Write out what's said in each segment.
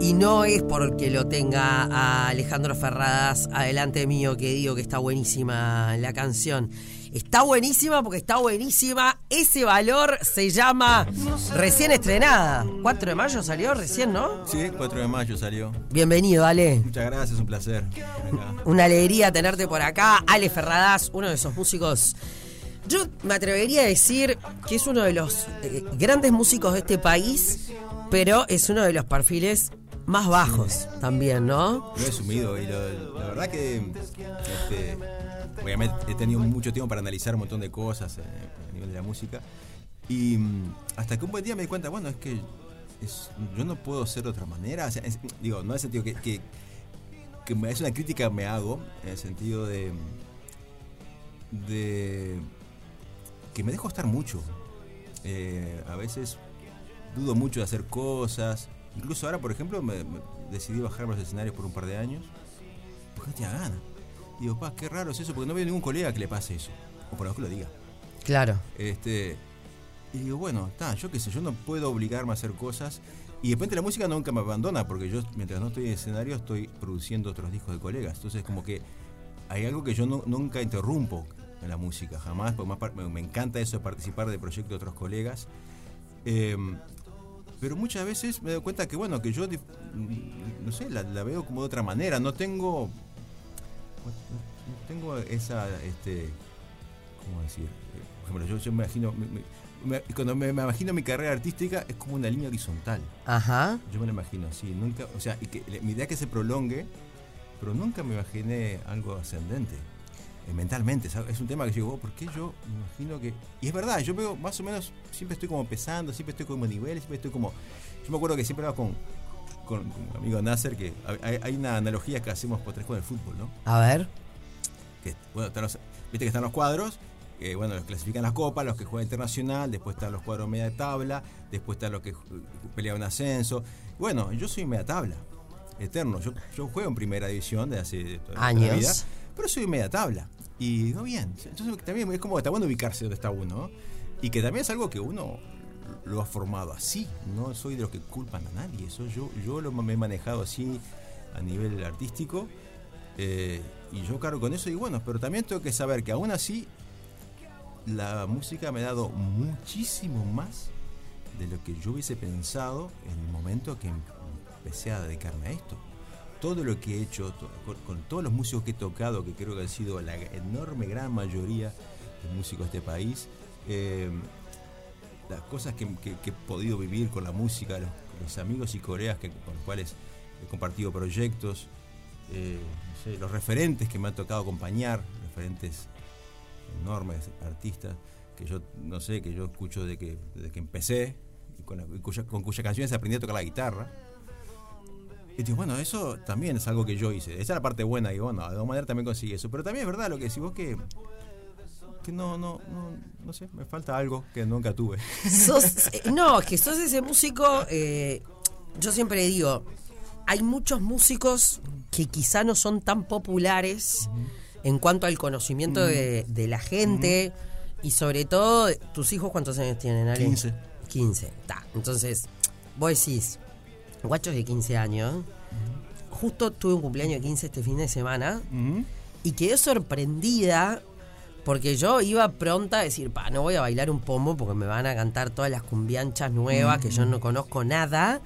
Y no es porque lo tenga a Alejandro Ferradas adelante mío que digo que está buenísima la canción. Está buenísima porque está buenísima. Ese valor se llama recién estrenada. 4 de mayo salió recién, ¿no? Sí, 4 de mayo salió. Bienvenido, Ale. Muchas gracias, un placer. Una alegría tenerte por acá. Ale Ferradas, uno de esos músicos. Yo me atrevería a decir que es uno de los eh, grandes músicos de este país, pero es uno de los perfiles más bajos también, ¿no? Lo he sumido y lo- la verdad que este, obviamente he tenido mucho tiempo para analizar un montón de cosas eh, a nivel de la música y mm, hasta que un buen día me di cuenta, bueno, es que es- yo no puedo ser de otra manera, o sea, es- digo, no en el sentido que, que, que me- es una crítica que me hago, en el sentido de, de que me dejo estar mucho. Eh, a veces dudo mucho de hacer cosas. Incluso ahora, por ejemplo, me, me decidí bajarme los escenarios por un par de años. Porque no tenía ganas. Digo, pa, qué raro es eso, porque no veo ningún colega que le pase eso. O por lo menos que lo diga. Claro. Este, y digo, bueno, está, yo qué sé, yo no puedo obligarme a hacer cosas. Y de repente la música nunca me abandona, porque yo, mientras no estoy en escenario, estoy produciendo otros discos de colegas. Entonces, como que hay algo que yo no- nunca interrumpo en la música, jamás, porque más me, me encanta eso de participar de proyectos de otros colegas. Eh, pero muchas veces me doy cuenta que, bueno, que yo, dif- no sé, la, la veo como de otra manera. No tengo. No tengo esa. Este, ¿Cómo decir? Por ejemplo, yo, yo me imagino. me- me- cuando me, me imagino mi carrera artística es como una línea horizontal. Ajá. Yo me la imagino así. Nunca, o sea, y que mi idea es que se prolongue, pero nunca me imaginé algo ascendente. Eh, mentalmente, ¿sabes? es un tema que yo digo, oh, ¿por qué yo me imagino que.? Y es verdad, yo veo más o menos, siempre estoy como pesando, siempre estoy como a nivel, siempre estoy como. Yo me acuerdo que siempre hago con, con, con mi amigo Nasser, que hay, hay una analogía que hacemos por tres con el fútbol, ¿no? A ver. que bueno, están los- viste que están los cuadros, que bueno, los clasifican las copas, los que juegan internacional, después están los cuadros media tabla, después están los que un ascenso. Bueno, yo soy media tabla, eterno. Yo, yo juego en primera división de hace toda la Años. vida, pero soy media tabla. Y digo, bien. Entonces también es como está bueno ubicarse donde está uno. ¿no? Y que también es algo que uno lo ha formado así. No soy de los que culpan a nadie. Eso yo, yo lo me he manejado así a nivel artístico. Eh, y yo cargo con eso y bueno, pero también tengo que saber que aún así la música me ha dado muchísimo más de lo que yo hubiese pensado en el momento que empecé a dedicarme a esto. Todo lo que he hecho, con, todos los músicos que he tocado, que creo que han sido la enorme gran mayoría de músicos de este país, eh, las cosas que, he podido vivir con la música, los, amigos y colegas que, con los cuales he compartido proyectos, eh, los referentes que me han tocado acompañar, referentes enormes artistas que yo no sé, que yo escucho desde que, desde que empecé, con, cuya- con cuyas canciones aprendí a tocar la guitarra. Y digo, bueno, eso también es algo que yo hice. Esa es la parte buena, y bueno, de alguna manera también conseguí eso. Pero también es verdad lo que decís vos que, que no, no, no, no sé, me falta algo que nunca tuve. Sos- eh, no, es que sos ese músico. eh, yo siempre digo, hay muchos músicos que quizá no son tan populares en cuanto al conocimiento de, de la gente y sobre todo, tus hijos cuántos años tienen, Ale? 15. 15, está. Entonces, vos decís, guachos de 15 años, justo tuve un cumpleaños de 15 este fin de semana y quedé sorprendida porque yo iba pronta a decir, pa, no voy a bailar un pomo porque me van a cantar todas las cumbianchas nuevas que yo no conozco nada.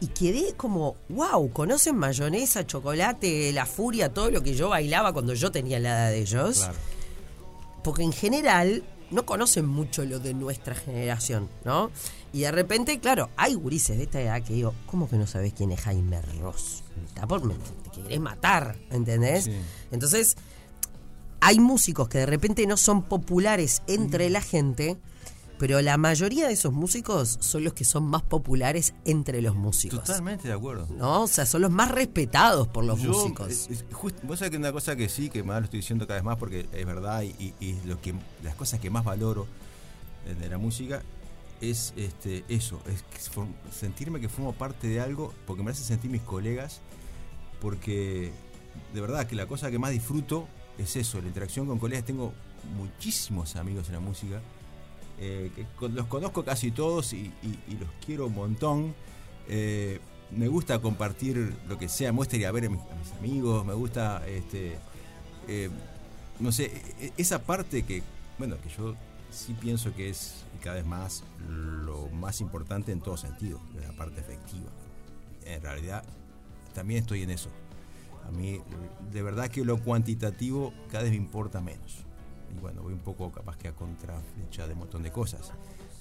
Y quedé como, wow, conocen mayonesa, chocolate, la furia, todo lo que yo bailaba cuando yo tenía la edad de ellos. Claro. Porque en general no conocen mucho lo de nuestra generación, ¿no? Y de repente, claro, hay gurises de esta edad que digo, ¿cómo que no sabes quién es Jaime Ross? Está por me- te querés matar, ¿entendés? Sí. Entonces, hay músicos que de repente no son populares entre la gente, pero la mayoría de esos músicos son los que son más populares entre los músicos. Totalmente de acuerdo. ¿No? O sea, son los más respetados por los Yo, músicos. es- es just- vos sabés que una cosa que sí, que más lo estoy diciendo cada vez más porque es verdad y, y- y lo que las cosas que más valoro eh, de la música es este eso, es sentirme que formo parte de algo, porque me hace sentir mis colegas, porque de verdad que la cosa que más disfruto es eso, la interacción con colegas. Tengo muchísimos amigos en la música, eh, que los conozco casi todos y, y- y los quiero un montón. eh, me gusta compartir lo que sea, gusta ir a ver a mis, amigos, me gusta, este, eh, no sé, e, e, esa parte que, bueno, que yo sí pienso que es cada vez más lo más importante en todo sentido, la parte efectiva. En realidad, también estoy en eso. A mí, de verdad que lo cuantitativo cada vez me importa menos. Y bueno, voy un poco capaz que a contraflecha de un montón de cosas.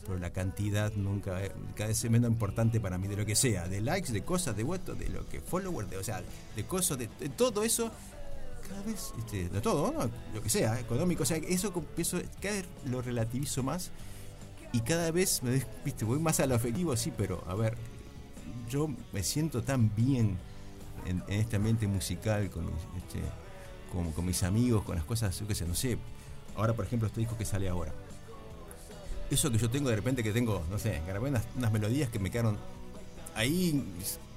Pero la cantidad nunca, cada vez es menos importante para mí de lo que sea, de likes, de cosas, de votos, de lo que followers, de, o sea, de cosas, de, todo eso cada vez, este, de todo, lo que sea, económico, o sea, eso, eso cada vez lo relativizo más y cada vez me viste, voy más a lo afectivo, sí, pero a ver, yo me siento tan bien en, este ambiente musical con mis, este, con, mis amigos, con las cosas, yo qué sé, no sé. Ahora, por ejemplo, este disco que sale ahora. Eso que yo tengo de repente que tengo, no sé, grabé unas, unas melodías que me quedaron ahí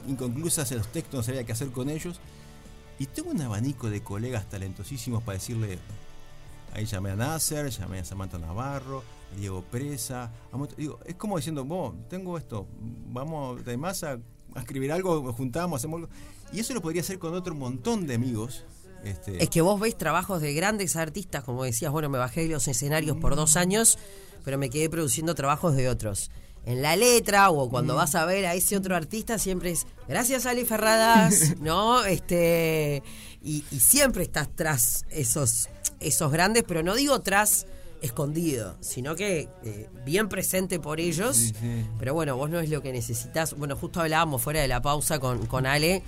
inconclusas en los textos, no sabía qué hacer con ellos. Y tengo un abanico de colegas talentosísimos para decirle, ahí llamé a Nasser, llamé a Samantha Navarro, Diego Presa. Digo, es como diciendo, vos, tengo esto, vamos además a, a escribir algo, juntamos, hacemos algo. Y eso lo podría hacer con otro montón de amigos. Este... Es que vos veis trabajos de grandes artistas, como decías, bueno, me bajé de los escenarios por dos años, pero me quedé produciendo trabajos de otros. En la letra o cuando vas a ver a ese otro artista siempre es gracias Ali Ferradas, ¿no? Este y, siempre estás tras esos esos grandes, pero no digo tras escondido, sino que eh, bien presente por ellos. Pero bueno, vos no es lo que necesitas. Bueno, justo hablábamos fuera de la pausa con, con Ale,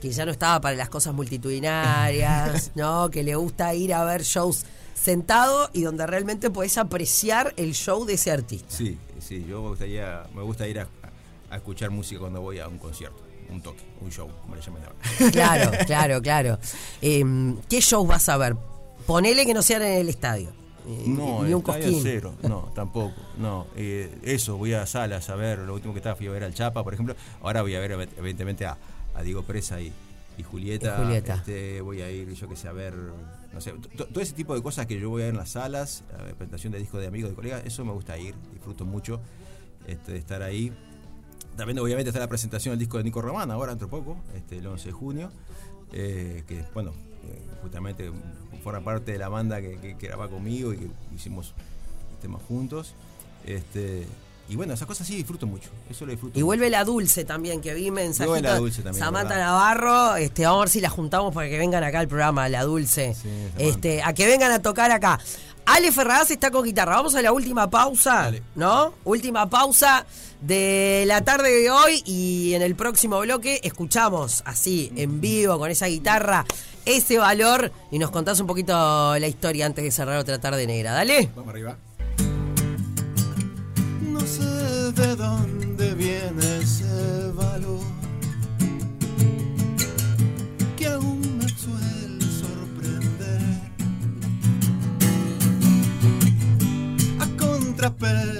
que ya no estaba para las cosas multitudinarias, ¿no? Que le gusta ir a ver shows sentado y donde realmente podés apreciar el show de ese artista. Sí, sí, yo me gustaría, me gusta ir a, escuchar música cuando voy a un concierto un toque, un show, como le llaman ahora. Claro, claro, claro. Em, ¿Qué shows vas a ver? Ponele que no sean en el estadio. Eh, no, ni un estadio cero, no, tampoco, no. Eh, eso, voy a salas a ver, lo último que estaba fui a ver al Chapa, por ejemplo. Ahora voy a ver, evidentemente, a, a Diego Presa y, Julieta. Este, voy a ir, yo que sé, a ver, no sé, todo ese tipo de cosas que yo voy a ver en las salas, la presentación de discos de amigos, de colegas, eso me gusta ir, disfruto mucho este, de estar ahí. También obviamente está la presentación del disco de Nico Román, ahora otro poco, este, el 11 de junio, eh, que bueno, eh, justamente forma parte de la banda que, que, graba conmigo y que hicimos temas juntos. Este, y bueno, esas cosas sí disfruto mucho. Eso lo disfruto. Y vuelve la dulce también, que vi mensajitos. la dulce también. Samantha Navarro, este, vamos a ver si la juntamos para que vengan acá al programa, la dulce. este, a que vengan a tocar acá. Ale Ferraz está con guitarra. Vamos a la última pausa, ¿no? Última pausa de la tarde de hoy y en el próximo bloque escuchamos así, en vivo, con esa guitarra, ese valor y nos contás un poquito la historia antes de cerrar otra tarde negra. Dale. Vamos arriba. No sé de dónde viene ese valor que aún me suele sorprender. A contrapelo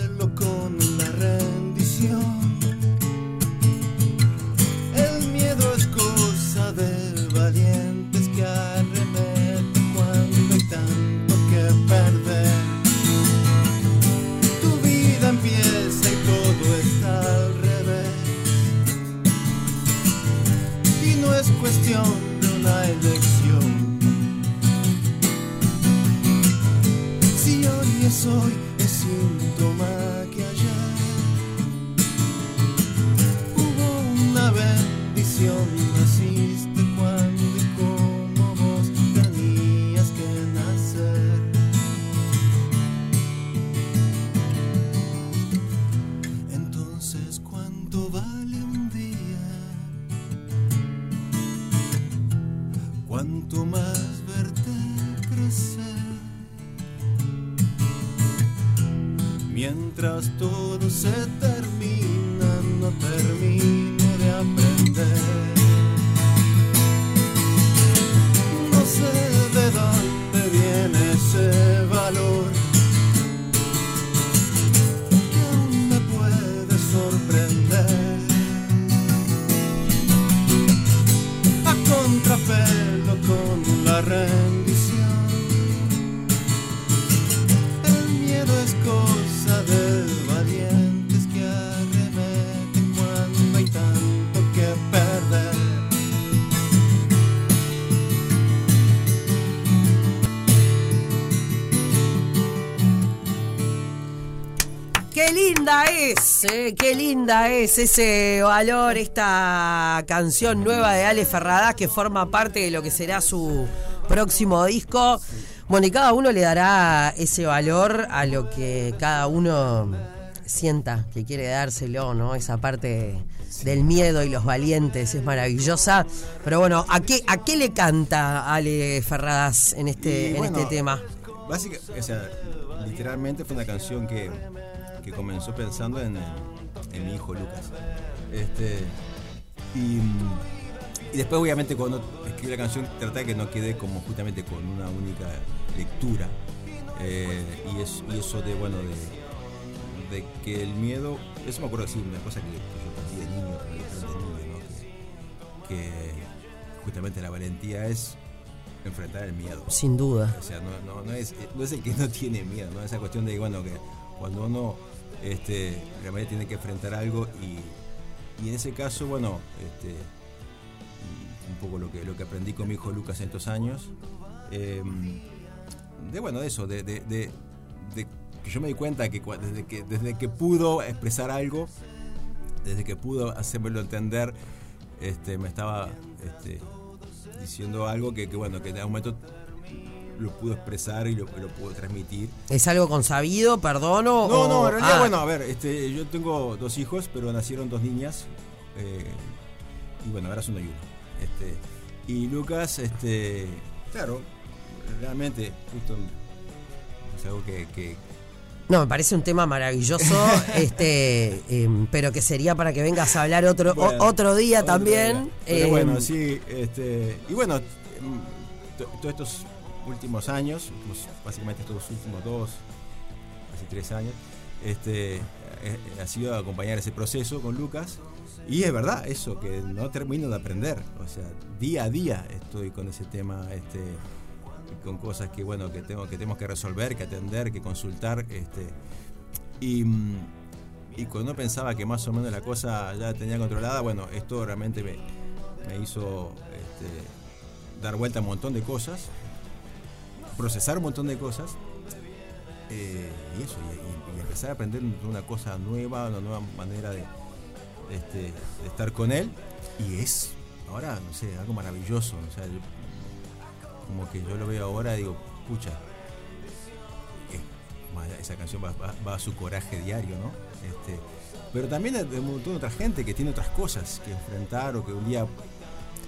¿cuánto vale un día? Cuanto más verte crecer. Mientras todo se termina, no termino de aprender. No sé de dónde viene ese valor que aún me puede sorprender. Eh, qué linda es ese valor, esta canción nueva de Ale Ferradas que forma parte de lo que será su próximo disco. Bueno, y cada uno le dará ese valor a lo que cada uno sienta que quiere dárselo, ¿no? Esa parte del miedo y los valientes es maravillosa. Pero bueno, ¿a qué, a qué le canta Ale Ferradas en este, en este tema? Básicamente, o sea, literalmente fue una canción que, que comenzó pensando en, en mi hijo Lucas. Este, y, y después, obviamente, cuando escribí la canción, traté de que no quede como justamente con una única lectura. Eh, y, es- y eso de, bueno, de, de que el miedo, eso me acuerdo sí, una cosa que, que yo aprendí de niño, de niño, ¿no? que, que justamente la valentía es enfrentar el miedo. Sin duda. O sea, no, no, no, es, no es el que no tiene miedo, ¿no? Esa cuestión de, bueno, que cuando uno este, realmente tiene que enfrentar algo y, en ese caso, bueno, este, un poco lo que, lo que aprendí con mi hijo Lucas en estos años, eh, de, bueno, de eso, de, que yo me di cuenta que desde que, desde que pudo expresar algo, desde que pudo hacérmelo entender, este, me estaba este, diciendo algo que, que, bueno, que en algún momento lo pudo expresar y lo, lo pudo transmitir. ¿Es algo consabido, perdono? No, o- no, en realidad, Ah, bueno, a ver, este, yo tengo dos hijos, pero nacieron dos niñas. eh, y bueno, ahora son uno y uno. Este, y Lucas, este, claro, realmente, justo es algo que, que- No, me parece un tema maravilloso, este, em, pero que sería para que vengas a hablar otro, o- otro día otro también. día. Pero Em, bueno, sí, este, y bueno, em, to- todos estos últimos años, pues, básicamente estos últimos dos, casi tres años, este, eh, ha sido acompañar ese proceso con Lucas. Y es verdad, eso, que no termino de aprender. O sea, día a día estoy con ese tema, este, con cosas que, bueno, que, tengo, que tenemos que resolver, que atender, que consultar. Este, y, y cuando pensaba que más o menos la cosa ya tenía controlada, bueno, esto realmente me, me hizo este, dar vuelta a un montón de cosas, procesar un montón de cosas. eh, y eso, y, empezar a aprender una cosa nueva, una nueva manera de, este, de estar con él. Y es ahora, no sé, algo maravilloso. O sea, yo- como que yo lo veo ahora y digo, pucha, eh, esa canción va, va- a su coraje diario, ¿no? Este, pero también de un montón de otra gente que tiene otras cosas que enfrentar o que un día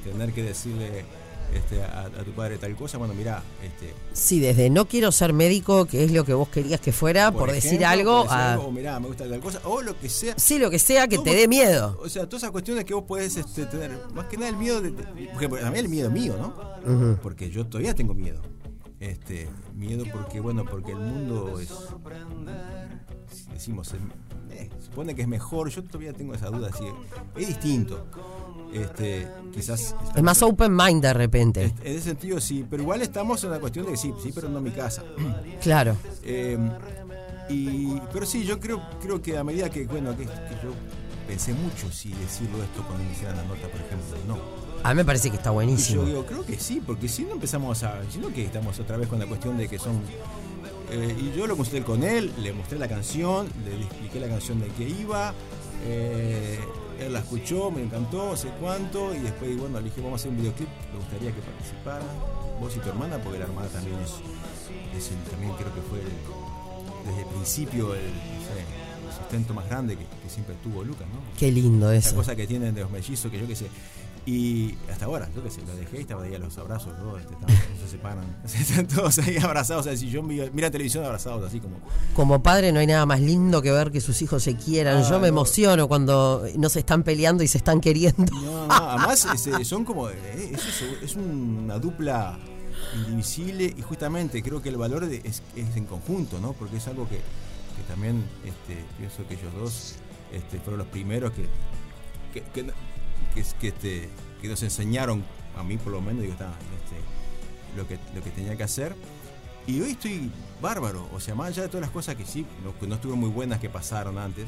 tener que decirle este, a, a tu padre tal cosa, bueno, mira, este, Sí, desde no quiero ser médico, que es lo que vos querías que fuera, por, decir ejemplo, algo, por decir a- algo, o mirá, me gusta tal cosa, o lo que sea. sí, lo que sea que te dé miedo. O sea, todas esas cuestiones que vos podés este, tener, más que nada el miedo, de, por ejemplo, también el miedo mío, ¿no? Porque yo todavía tengo miedo. Este, miedo porque, bueno, porque el mundo es, decimos, eh, se supone que es mejor, yo todavía tengo esa duda, así, es distinto. Este, quizás... Es más open mind de repente. En ese sentido sí, pero igual estamos en la cuestión de que sí, sí, pero no mi casa. Claro. Eh, y, pero sí, yo creo, creo que a medida que, bueno, que, que yo pensé mucho si decirlo esto cuando me hicieran la nota, por ejemplo, no. A mí me parece que está Y buenísimo. yo digo, creo que sí, porque si no empezamos a. Si no que estamos otra vez con la cuestión de que son. eh, y yo lo consulté con él, le mostré la canción, le expliqué la canción de que iba. eh, él la escuchó, me encantó, no sé cuánto, y después, bueno, le dije, vamos a hacer un videoclip, me gustaría que participaran, vos y tu hermana, porque la hermana también es, es el- también creo que fue el- desde el principio el, no sé, sustento más grande que, que siempre tuvo Lucas, ¿no? Qué lindo Esa eso. cosa que tienen de los mellizos, que yo qué sé. Y hasta ahora, yo qué sé, lo dejé y estaba ahí a los abrazos, ¿no? Este, se separan. Están todos ahí abrazados, así yo mira televisión abrazados, así como. Como padre no hay nada más lindo que ver que sus hijos se quieran. Ah, Yo me no. emociono cuando no se están peleando y se están queriendo. No, no, además son como. eh, Es, es una dupla indivisible y justamente creo que el valor es, es en conjunto, ¿no? Porque es algo que, que también este, pienso que ellos dos este, fueron los primeros que, que, que, este, que nos enseñaron, a mí por lo menos, digo, está, este, lo, que, lo que tenía que hacer. Y hoy estoy bárbaro, o sea, más allá de todas las cosas que sí, no, no estuvieron muy buenas que pasaron antes,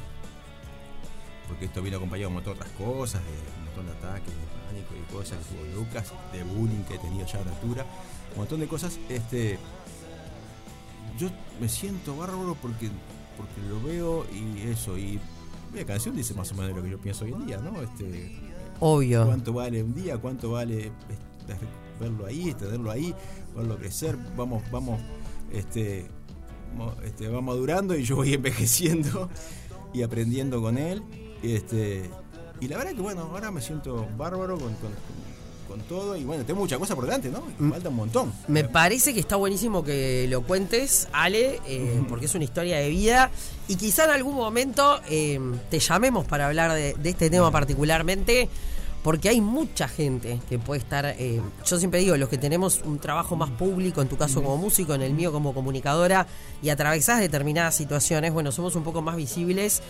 porque esto vino acompañado de un montón de otras cosas, de un montón de ataques, de pánico y cosas tuvo Lucas, de bullying que he tenido ya a la altura, un montón de cosas. Este, yo me siento bárbaro porque porque lo veo y eso, y la canción dice más o menos lo que yo pienso hoy en día, ¿no? Este, Obvio. ¿Cuánto vale un día? ¿Cuánto vale este, verlo ahí, tenerlo ahí, verlo crecer? Vamos, vamos, este, este, va madurando y yo voy envejeciendo y aprendiendo con él. Este, y la verdad que bueno, ahora me siento bárbaro con, con- con todo y bueno, tengo muchas cosas por delante, ¿no? Y falta un montón. Me parece que está buenísimo que lo cuentes, Ale, eh, porque es una historia de vida. Y quizá en algún momento eh, te llamemos para hablar de, de este tema particularmente, porque hay mucha gente que puede estar. eh, yo siempre digo, los que tenemos un trabajo más público, en tu caso como músico, en el mío como comunicadora, y atravesás determinadas situaciones, bueno, somos un poco más visibles.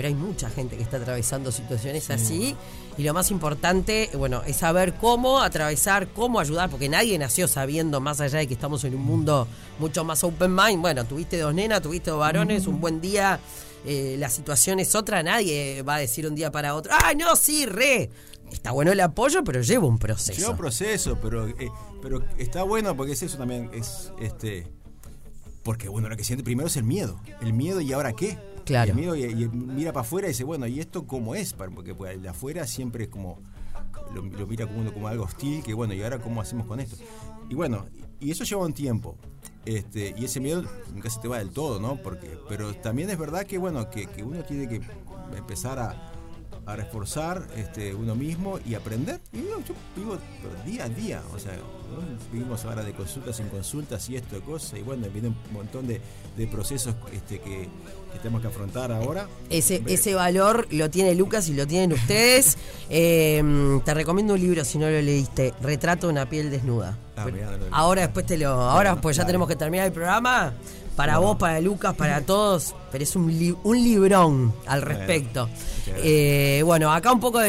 Pero hay mucha gente que está atravesando situaciones así. Y lo más importante, bueno, es saber cómo atravesar, cómo ayudar, porque nadie nació sabiendo, más allá de que estamos en un mundo mucho más open mind. Bueno, tuviste dos nenas, tuviste dos varones, un buen día, eh, la situación es otra, nadie va a decir un día para otro, ¡ay, no, sí, re! Está bueno el apoyo, pero lleva un proceso. Lleva un proceso, pero, eh, pero está bueno porque es eso también, es este. Porque bueno, lo que siente primero es el miedo. El miedo y ahora qué. Claro. El miedo y, mira para afuera y dice, bueno, ¿y esto cómo es? Porque pues, el de afuera siempre es como. Lo, mira como, como algo hostil, que bueno, ¿y ahora cómo hacemos con esto? Y bueno, y eso lleva un tiempo. Este, y ese miedo nunca se te va del todo, ¿no? Porque, pero también es verdad que bueno, que uno tiene que empezar a, a reforzar este, uno mismo y aprender. Y yo, yo vivo día a día, o sea, ¿no? vivimos ahora de consultas en consultas y esto de cosas, y bueno, viene un montón de, de procesos este, que, que tenemos que afrontar ahora. Ese, ese valor lo tiene Lucas y lo tienen ustedes. Eh, te recomiendo un libro si no lo leíste, Retrato de una piel desnuda. Ah, mirá, no. Ahora después te lo... Ahora pues ya dale. tenemos que terminar el programa. Para Bueno. vos, para Lucas, para todos. Pero es un, li- un librón al respecto. gracias. Eh, bueno, acá un poco de...